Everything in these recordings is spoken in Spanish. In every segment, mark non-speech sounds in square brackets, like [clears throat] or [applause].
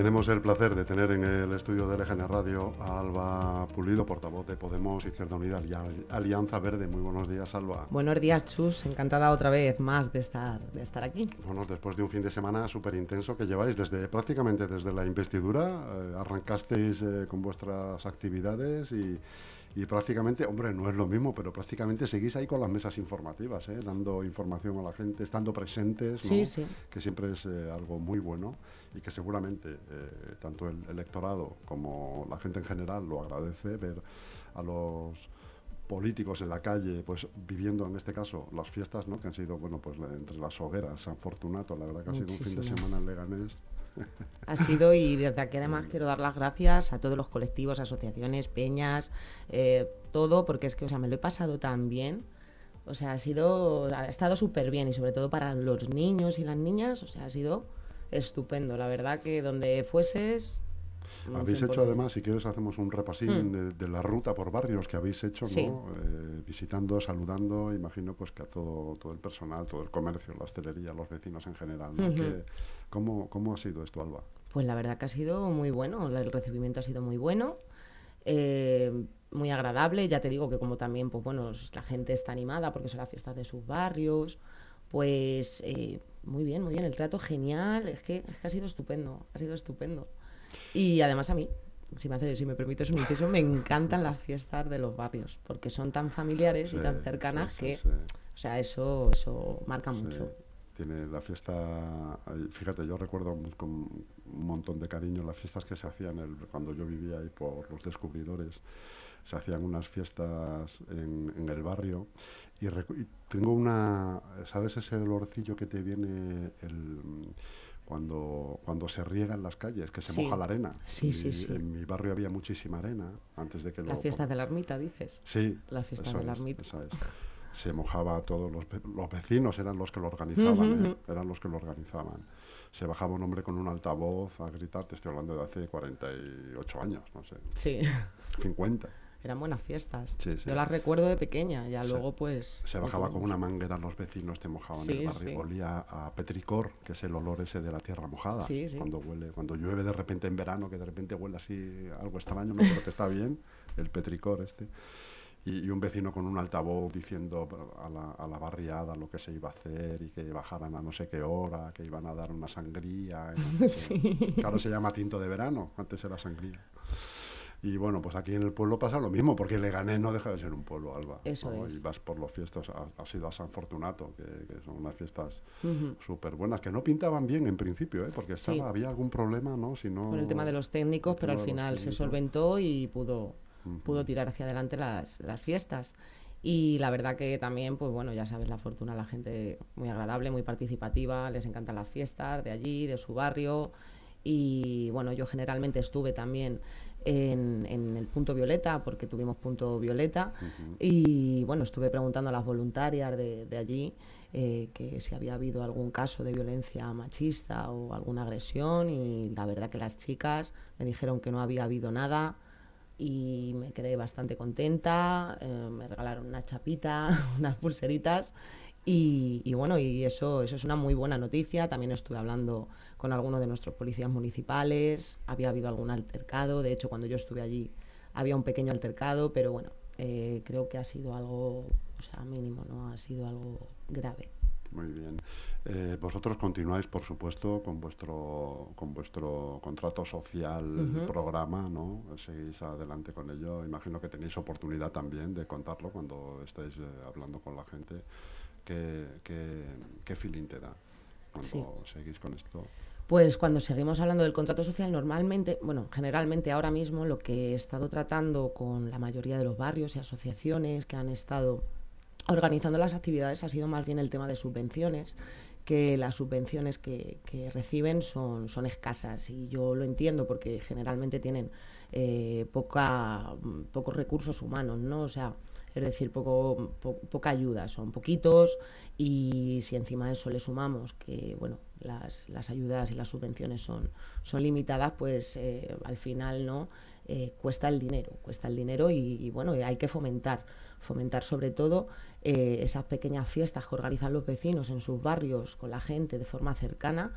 tenemos el placer de tener en el estudio de LGN Radio a Alba Pulido, portavoz de Podemos, Izquierda Unida y Alianza Verde. Muy buenos días, Alba. Buenos días, Chus. Encantada otra vez más de estar, de estar aquí. Bueno, después de un fin de semana súper intenso que lleváis desde prácticamente desde la investidura, eh, arrancasteis eh, con vuestras actividades y y prácticamente, hombre, no es lo mismo, pero prácticamente seguís ahí con las mesas informativas, ¿eh? dando información a la gente, estando presentes, que siempre es eh, algo muy bueno y que seguramente eh, tanto el electorado como la gente en general lo agradece, ver a los políticos en la calle, pues viviendo en este caso las fiestas, ¿no? que han sido, bueno, pues entre las hogueras, San Fortunato, la verdad que ha sido un fin de semana en Leganés ha sido y desde aquí además quiero dar las gracias a todos los colectivos, asociaciones, peñas, eh, todo, porque es que, o sea, me lo he pasado tan bien. O sea, ha sido, ha estado súper bien y sobre todo para los niños y las niñas, o sea, ha sido estupendo. La verdad que donde fueses, habéis hecho además, si quieres, hacemos un repasín hmm. de, la ruta por barrios que habéis hecho, ¿no? Eh, visitando, saludando, imagino pues que a todo, todo el personal, todo el comercio, la hostelería, los vecinos en general. ¿Cómo, ¿Cómo ha sido esto, Alba? Pues la verdad que ha sido muy bueno, el recibimiento ha sido muy bueno. Eh, muy agradable, ya te digo que como también, pues bueno, la gente está animada porque son las fiestas de sus barrios, pues eh, muy bien, muy bien, el trato genial, es que, es que ha sido estupendo, ha sido estupendo. Y además a mí, si me, hace, si me permites un inciso, me encantan las fiestas de los barrios, porque son tan familiares y tan cercanas que, o sea, eso, eso marca mucho. Tiene la fiesta, fíjate, yo recuerdo con un montón de cariño las fiestas que se hacían el, cuando yo vivía ahí por los descubridores. Se hacían unas fiestas en, el barrio y, y, tengo una, ¿sabes ese olorcillo que te viene el cuando, cuando se riega en las calles, que se moja la arena. Sí, sí, sí. En mi barrio había muchísima arena antes de que La fiesta de la ermita, dices. Sí. La fiesta de la ermita. [laughs] Se mojaba todos los, los vecinos, eran los que lo organizaban, ¿eh? eran los que lo organizaban. Se bajaba un hombre con un altavoz a gritar, te estoy hablando de hace 48 años, no sé. Sí. 50 eran buenas fiestas. Yo las recuerdo de pequeña, ya luego pues... Se bajaba con una manguera los vecinos, te mojaban el barrio, olía a petricor, que es el olor ese de la tierra mojada. Cuando huele, cuando llueve de repente en verano, que de repente huele así algo extraño, no creo que está bien, el petricor este. Y, un vecino con un altavoz diciendo a la, a la, barriada lo que se iba a hacer y que bajaran a no sé qué hora, que iban a dar una sangría. [laughs] Claro, se llama tinto de verano, antes era sangría. Y bueno, pues aquí en el pueblo pasa lo mismo, porque Leganés no deja de ser un pueblo, Alba. Eso es. Y vas por las fiestas, ha sido a San Fortunato, que, son unas fiestas súper buenas, que no pintaban bien en principio, ¿eh? porque estaba, había algún problema, ¿no? Si Con el tema de los técnicos, pero al final se solventó y pudo, pudo tirar hacia adelante las, las fiestas. Y la verdad que también, pues bueno, ya sabes, la fortuna, la gente muy agradable, muy participativa, les encantan las fiestas de allí, de su barrio. Y bueno, yo generalmente estuve también en, el punto violeta, porque tuvimos punto violeta, y bueno, estuve preguntando a las voluntarias de, allí eh, que si había habido algún caso de violencia machista o alguna agresión, y la verdad que las chicas me dijeron que no había habido nada y me quedé bastante contenta, eh, me regalaron una chapita, [laughs] unas pulseritas y, bueno, y eso, eso es una muy buena noticia. También estuve hablando con algunos de nuestros policías municipales, había habido algún altercado, de hecho cuando yo estuve allí había un pequeño altercado, pero bueno, eh, creo que ha sido algo, o sea, mínimo, ¿no? Ha sido algo grave. Muy bien. Eh, vosotros continuáis, por supuesto, con vuestro, con vuestro contrato social, programa, ¿no? Seguís adelante con ello. Imagino que tenéis oportunidad también de contarlo cuando estáis eh, hablando con la gente. ¿Qué, qué, feeling te da cuando seguís con esto? Pues cuando seguimos hablando del contrato social, normalmente, bueno, generalmente ahora mismo lo que he estado tratando con la mayoría de los barrios y asociaciones que han estado organizando las actividades ha sido más bien el tema de subvenciones, que las subvenciones que, reciben son, son escasas. Y yo lo entiendo porque generalmente tienen eh, poca, pocos recursos humanos, ¿no? O sea, es decir, poco, poca ayuda, son poquitos y si encima de eso le sumamos que bueno, las, las ayudas y las subvenciones son, son limitadas, pues eh, al final no eh, cuesta el dinero, cuesta el dinero y, bueno, hay que fomentar, fomentar sobre todo eh, esas pequeñas fiestas que organizan los vecinos en sus barrios con la gente de forma cercana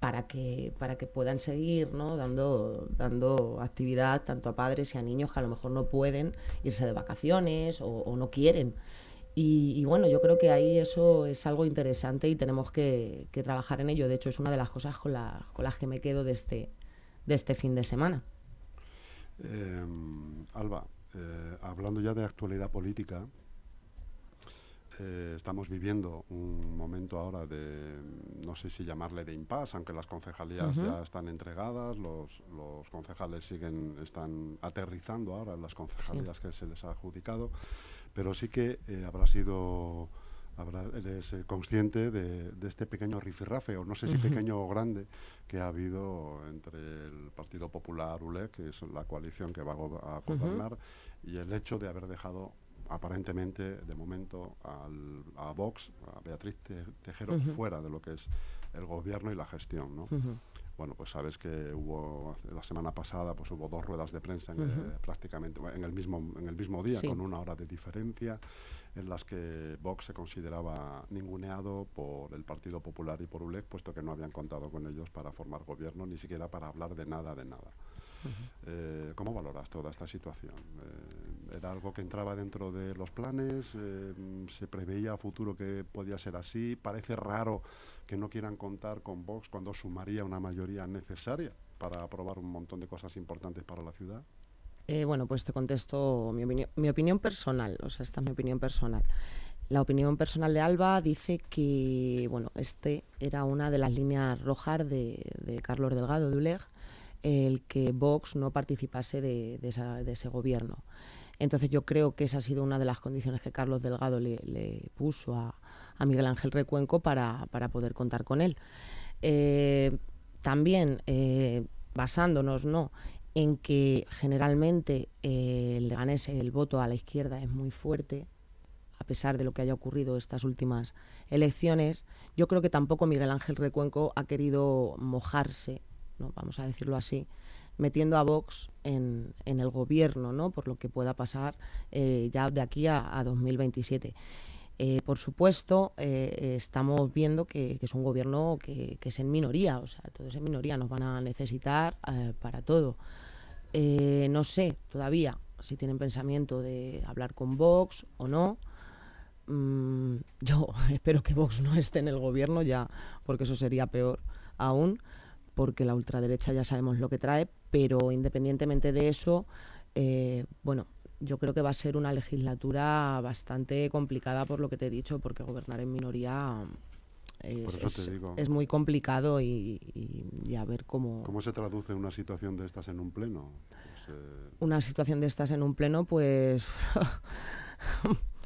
para que, para que puedan seguir ¿no? dando, dando actividad tanto a padres y a niños que a lo mejor no pueden irse de vacaciones o, no quieren. Y, bueno, yo creo que ahí eso es algo interesante y tenemos que, trabajar en ello. De hecho, es una de las cosas con, con las que me quedo de este, de este fin de semana. Em, Alba, eh, hablando ya de actualidad política, eh, estamos viviendo un momento ahora de, no sé si llamarle de impasse, aunque las concejalías ya están entregadas, los, concejales siguen, están aterrizando ahora en las concejalías que se les ha adjudicado, pero sí que eh, habrá sido habrá, eres eh, consciente de, este pequeño rifirrafe, o no sé si pequeño o grande, que ha habido entre el Partido Popular ULEC, que es la coalición que va a gobernar, y el hecho de haber dejado aparentemente, de momento, al, a Vox, a Beatriz Tejero, fuera de lo que es el gobierno y la gestión, ¿no? Bueno, pues sabes que hubo la semana pasada, pues hubo dos ruedas de prensa en, prácticamente en el mismo en el mismo día, con una hora de diferencia, en las que Vox se consideraba ninguneado por el Partido Popular y por ULEC, puesto que no habían contado con ellos para formar gobierno, ni siquiera para hablar de nada de nada. Eh, ¿Cómo valoras toda esta situación? Eh, ¿Era algo que entraba dentro de los planes? Eh, ¿Se preveía a futuro que podía ser así? ¿Parece raro que no quieran contar con Vox cuando sumaría una mayoría necesaria para aprobar un montón de cosas importantes para la ciudad? bueno, pues te contesto mi, opinión, personal, o sea, esta es mi opinión personal. La opinión personal de Alba dice que, bueno, este era una de las líneas rojas de, de Carlos Delgado de ULEG, el que Vox no participase de, ese gobierno. Entonces yo creo que esa ha sido una de las condiciones que Carlos Delgado le, puso a, Miguel Ángel Recuenco para, poder contar con él. Eh, también eh, basándonos ¿no? en que generalmente eh, el el voto a la izquierda es muy fuerte, a pesar de lo que haya ocurrido estas últimas elecciones, yo creo que tampoco Miguel Ángel Recuenco ha querido mojarse vamos a decirlo así, metiendo a Vox en, el gobierno, ¿no? por lo que pueda pasar eh, ya de aquí a, 2027. Eh, por supuesto, eh, estamos viendo que, es un gobierno que, es en minoría, o sea, todos en minoría nos van a necesitar para todo. no sé todavía si tienen pensamiento de hablar con Vox o no. Mm, yo [laughs] espero que Vox no esté en el gobierno ya, porque eso sería peor aún porque la ultraderecha ya sabemos lo que trae, pero independientemente de eso, eh, bueno, yo creo que va a ser una legislatura bastante complicada por lo que te he dicho, porque gobernar en minoría es, muy complicado y, a ver cómo... ¿Cómo se traduce una situación de estas en un pleno? Pues, eh, una situación de estas en un pleno, pues... [laughs]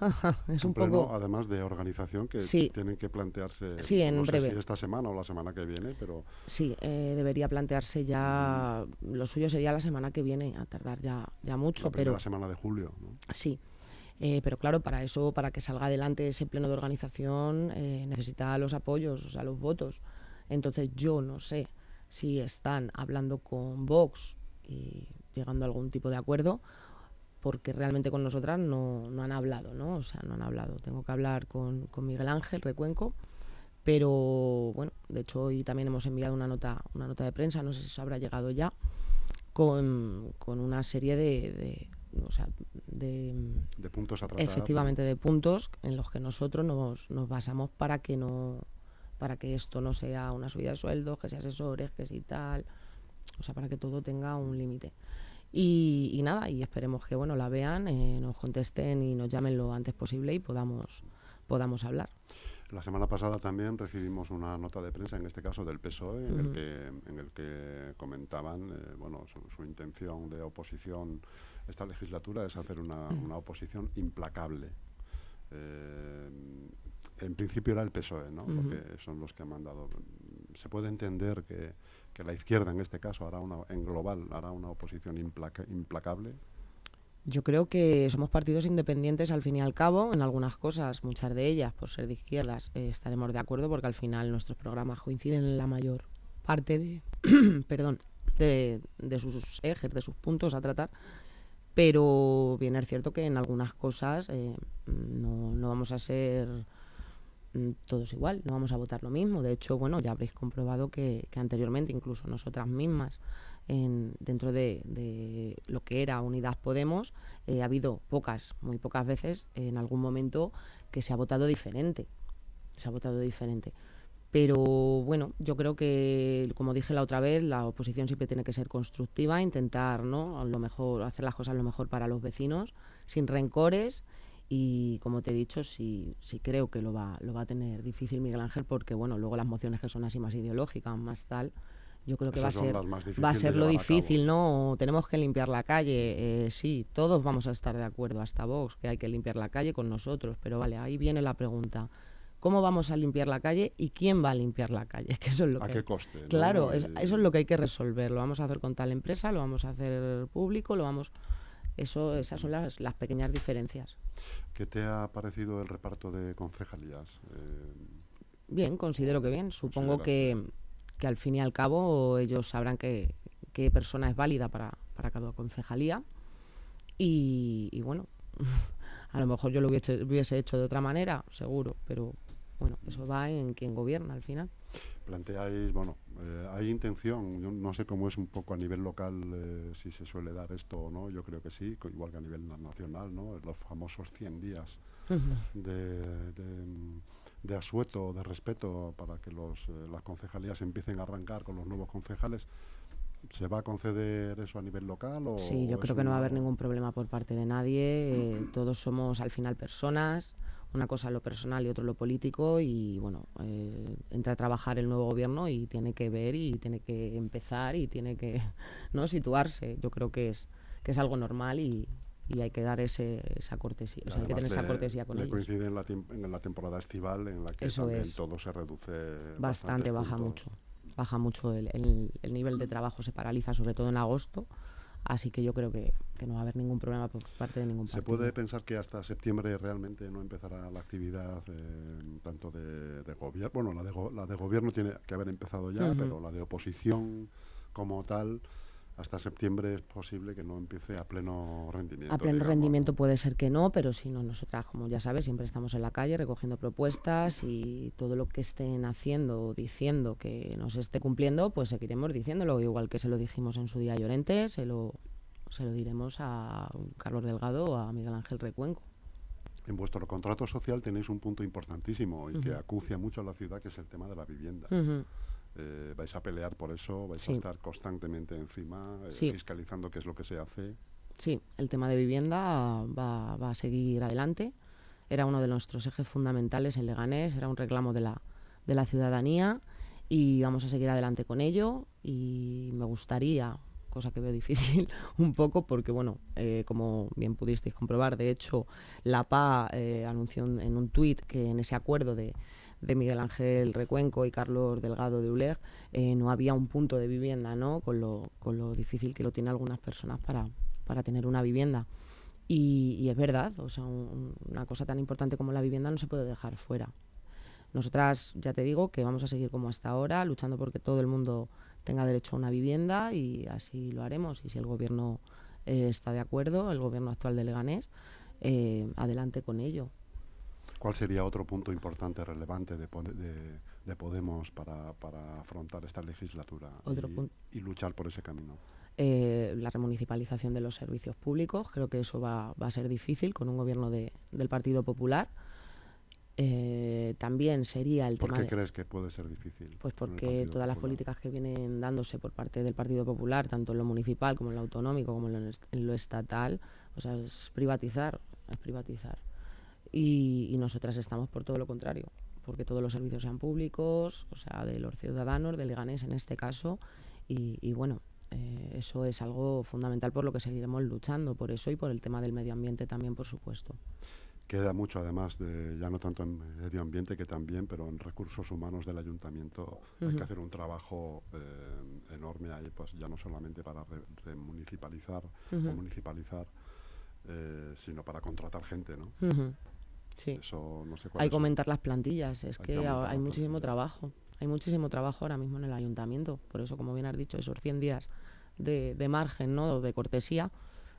[laughs] es un, poco además de organización que tienen que plantearse sí, en breve. si esta semana o la semana que viene pero sí eh, debería plantearse ya lo suyo sería la semana que viene a tardar ya ya mucho pero la semana de julio sí eh, pero claro para eso para que salga adelante ese pleno de organización eh, necesita los apoyos o sea los votos. Entonces yo no sé si están hablando con Vox y llegando a algún tipo de acuerdo porque realmente con nosotras no, no, han hablado, ¿no? O sea, no han hablado. Tengo que hablar con, con, Miguel Ángel Recuenco, pero bueno, de hecho hoy también hemos enviado una nota, una nota de prensa, no sé si eso habrá llegado ya, con, con una serie de, o sea, de, de, puntos a tratar. Efectivamente, de puntos en los que nosotros nos, nos basamos para que no para que esto no sea una subida de sueldos, que sea asesores, que sea tal, o sea, para que todo tenga un límite. Y, nada, y esperemos que bueno la vean, eh, nos contesten y nos llamen lo antes posible y podamos, podamos hablar. La semana pasada también recibimos una nota de prensa, en este caso del PSOE, en, el, que, en el que comentaban eh, bueno, su, intención de oposición esta legislatura es hacer una, una oposición implacable. Eh, en principio era el PSOE, ¿no? porque son los que han mandado. Se puede entender que que la izquierda en este caso hará una, en global hará una oposición implacable? Yo creo que somos partidos independientes al fin y al cabo, en algunas cosas, muchas de ellas, por ser de izquierdas, eh, estaremos de acuerdo porque al final nuestros programas coinciden en la mayor parte de, [clears throat] perdón, de, sus ejes, de sus puntos a tratar, pero bien es cierto que en algunas cosas eh, no, no, vamos a ser todos igual, no vamos a votar lo mismo. De hecho, bueno, ya habréis comprobado que, anteriormente, incluso nosotras mismas, en, dentro de, lo que era Unidad Podemos, eh, ha habido pocas, muy pocas veces, en algún momento, que se ha votado diferente. Se ha votado diferente. Pero bueno, yo creo que, como dije la otra vez, la oposición siempre tiene que ser constructiva, intentar ¿no? lo mejor, hacer las cosas lo mejor para los vecinos, sin rencores. Y como te he dicho, sí, sí creo que lo va, lo va a tener difícil Miguel Ángel, porque bueno, luego las mociones que son así más ideológicas, más tal, yo creo que va a ser va a ser lo difícil, ¿no? Tenemos que limpiar la calle, eh, sí, todos vamos a estar de acuerdo, hasta Vox, que hay que limpiar la calle con nosotros, pero vale, ahí viene la pregunta cómo vamos a limpiar la calle y quién va a limpiar la calle. [laughs] Que eso es lo ¿A qué coste? Claro, eso es lo que hay que resolver. Lo vamos a hacer con tal empresa, lo vamos a hacer público, lo vamos... Eso, esas son las, las pequeñas diferencias. ¿Qué te ha parecido el reparto de concejalías? Eh, bien, considero que bien. Supongo que, que, al fin y al cabo ellos sabrán que, qué persona es válida para, para cada concejalía. Y, y bueno, [laughs] a lo mejor yo lo hubiese, hubiese hecho de otra manera, seguro, pero bueno, eso va en quien gobierna al final. Planteáis, bueno, eh, hay intención, yo no sé cómo es un poco a nivel local, eh, si se suele dar esto o no, yo creo que sí, igual que a nivel nacional, ¿no? Los famosos 100 días de, de, asueto, de respeto, para que los, eh, las concejalías empiecen a arrancar con los nuevos concejales. ¿Se va a conceder eso a nivel local? O sí, yo creo que no va a haber ningún problema por parte de nadie. todos somos al final personas una cosa lo personal y otro lo político y bueno, eh, entra a trabajar el nuevo gobierno y tiene que ver y tiene que empezar y tiene que [laughs] no situarse. Yo creo que es que es algo normal y, y hay que dar ese, esa cortesía, o sea, hay que tener esa cortesía con le coincide en la, en la, temporada estival en la que también todo se reduce bastante, bastante baja mucho, baja mucho el, el nivel de trabajo se paraliza sobre todo en agosto Así que yo creo que, no va a haber ningún problema por parte de ningún partido. ¿Se puede pensar que hasta septiembre realmente no empezará la actividad eh, tanto de, gobierno? Bueno, la de, la de gobierno tiene que haber empezado ya, pero la de oposición como tal hasta septiembre es posible que no empiece a pleno rendimiento. A pleno rendimiento puede ser que no, pero si no, nosotras, como ya sabes, siempre estamos en la calle recogiendo propuestas y todo lo que estén haciendo o diciendo que nos esté cumpliendo, pues seguiremos diciéndolo, igual que se lo dijimos en su día a Llorente, se lo, se lo diremos a Carlos Delgado o a Miguel Ángel Recuenco. En vuestro contrato social tenéis un punto importantísimo y que acucia mucho a la ciudad, que es el tema de la vivienda. Eh, vais a pelear por eso, vais a estar constantemente encima, eh, fiscalizando qué es lo que se hace. Sí, el tema de vivienda va, a seguir adelante. Era uno de nuestros ejes fundamentales en Leganés, era un reclamo de la, de la ciudadanía y vamos a seguir adelante con ello. Y me gustaría, cosa que veo [laughs] difícil un poco, porque bueno, eh, como bien pudisteis comprobar, de hecho, la PA anunció en un tuit que en ese acuerdo de de Miguel Ángel Recuenco y Carlos Delgado de Uleg, eh, no había un punto de vivienda, ¿no? Con lo, con lo difícil que lo tienen algunas personas para, para tener una vivienda. Y, es verdad, o sea, una cosa tan importante como la vivienda no se puede dejar fuera. Nosotras, ya te digo, que vamos a seguir como hasta ahora, luchando porque todo el mundo tenga derecho a una vivienda y así lo haremos. Y si el gobierno eh, está de acuerdo, el gobierno actual de Leganés, eh, adelante con ello. ¿Cuál sería otro punto importante, relevante de, de, Podemos para, para, afrontar esta legislatura y, luchar por ese camino? Eh, la remunicipalización de los servicios públicos. Creo que eso va, va a ser difícil con un gobierno de, del Partido Popular. Eh, también sería el tema. ¿Por qué crees que puede ser difícil? Pues porque todas las políticas que vienen dándose por parte del Partido Popular, tanto en lo municipal como en lo autonómico, como en lo, en lo estatal, o sea, es privatizar, es privatizar y, nosotras estamos por todo lo contrario, porque todos los servicios sean públicos, o sea, de los ciudadanos, de Leganés en este caso, y, bueno, eh, eso es algo fundamental por lo que seguiremos luchando, por eso y por el tema del medio ambiente también, por supuesto. Queda mucho, además, de ya no tanto en medio ambiente que también, pero en recursos humanos del ayuntamiento. Hay que hacer un trabajo eh, enorme ahí, pues ya no solamente para remunicipalizar o municipalizar, eh, sino para contratar gente, ¿no? Sí. hay que aumentar las plantillas, es que, hay, muchísimo trabajo. Hay muchísimo trabajo ahora mismo en el ayuntamiento. Por eso, como bien has dicho, esos 100 días de, de margen, ¿no? de cortesía,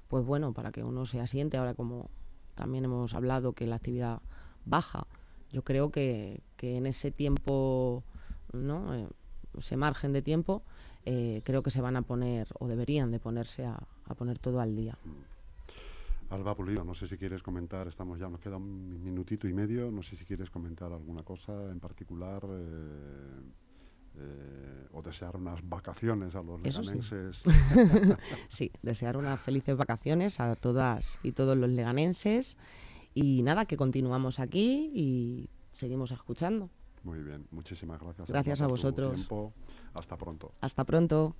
pues bueno, para que uno se asiente, ahora como también hemos hablado que la actividad baja, yo creo que, en ese tiempo, ¿no? Eh, ese margen de tiempo, eh, creo que se van a poner, o deberían de ponerse a, poner todo al día. Alba Pulido, no sé si quieres comentar, estamos ya, nos queda un minutito y medio, no sé si quieres comentar alguna cosa en particular. Eh, o desear unas vacaciones a los leganenses. [laughs] Sí. desear unas felices vacaciones a todas y todos los leganenses. Y nada, que continuamos aquí y seguimos escuchando. Muy bien, muchísimas gracias. Gracias a vosotros. Hasta pronto. Hasta pronto.